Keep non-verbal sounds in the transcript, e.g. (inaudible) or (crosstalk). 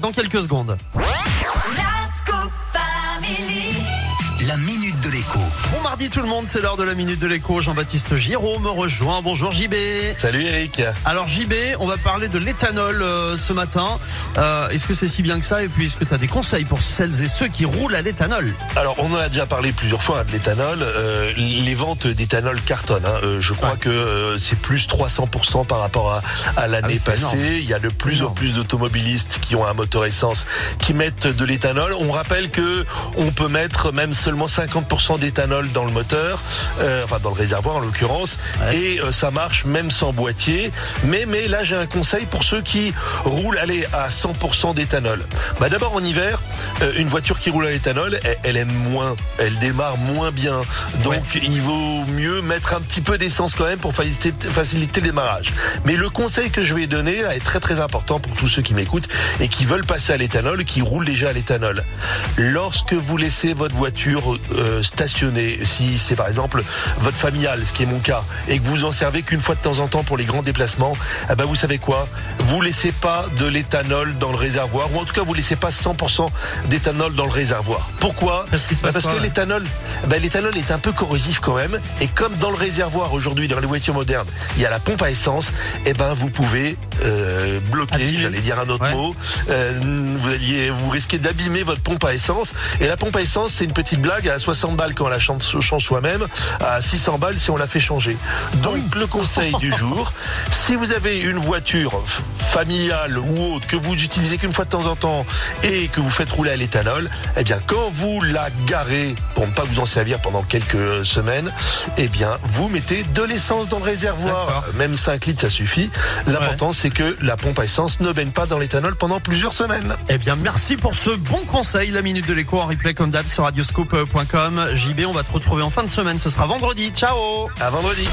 Dans quelques secondes. La minute de l'écho. Bon mardi tout le monde, c'est l'heure de la minute de l'écho. Jean-Baptiste Giraud me rejoint. Bonjour JB. Salut Eric. Alors JB, on va parler de l'éthanol euh, ce matin. Euh, est-ce que c'est si bien que ça? Et puis est-ce que tu as des conseils pour celles et ceux qui roulent à l'éthanol? Alors on en a déjà parlé plusieurs fois hein, de l'éthanol. Euh, les ventes d'éthanol cartonnent. Hein. Euh, je crois Ouais. que euh, c'est plus 300% par rapport à, à l'année Ah passée. énorme. Il y a de plus Énorme. en plus d'automobilistes qui ont un moteur essence qui mettent de l'éthanol. On rappelle que on peut mettre même seulement 50% d'éthanol dans le moteur, euh, enfin dans le réservoir en l'occurrence, Ouais. et euh, ça marche même sans boîtier. Mais mais là j'ai un conseil pour ceux qui roulent allez à 100% d'éthanol. Bah d'abord en hiver, euh, une voiture qui roule à l'éthanol, elle, elle aime moins, elle démarre moins bien. Donc Ouais. il vaut mieux mettre un petit peu d'essence quand même pour faciliter, faciliter le démarrage. Mais le conseil que je vais donner est très très important pour tous ceux qui m'écoutent et qui veulent passer à l'éthanol, qui roulent déjà à l'éthanol. Lorsque vous laissez votre voiture euh, stationnée, si c'est par exemple votre familiale, ce qui est mon cas, et que vous en servez qu'une fois de temps en temps pour les grands déplacements, eh ben vous savez quoi? Vous laissez pas de l'éthanol dans le réservoir, ou en tout cas vous laissez pas 100% d'éthanol dans le réservoir. Pourquoi Parce Bah, que l'éthanol, ben, l'éthanol est un peu corrosif quand même, et comme dans le réservoir aujourd'hui dans les voitures modernes, il y a la pompe à essence, et ben vous pouvez euh, bloquer, j'allais dire un autre Ouais. mot, euh, vous alliez, vous risquez d'abîmer votre pompe à essence. Et la pompe à essence, c'est une petite blague à 60 balles quand on la change, soi-même, à 600 balles si on la fait changer. Donc le conseil du jour, (laughs) si vous avez une voiture familiale ou autre que vous utilisez qu'une fois de temps en temps et que vous faites rouler à l'éthanol, eh bien quand vous la garez pour ne pas vous en servir pendant quelques semaines, eh bien vous mettez de l'essence dans le réservoir. Même 5 litres ça suffit. L'important c'est que la pompe à essence ne baigne pas dans l'éthanol pendant plusieurs semaines. Eh bien merci pour ce bon conseil. La minute de l'écho en replay comme d'hab sur radioscope.com. JB, on va te retrouver en fin de semaine. Ce sera vendredi. Ciao À vendredi.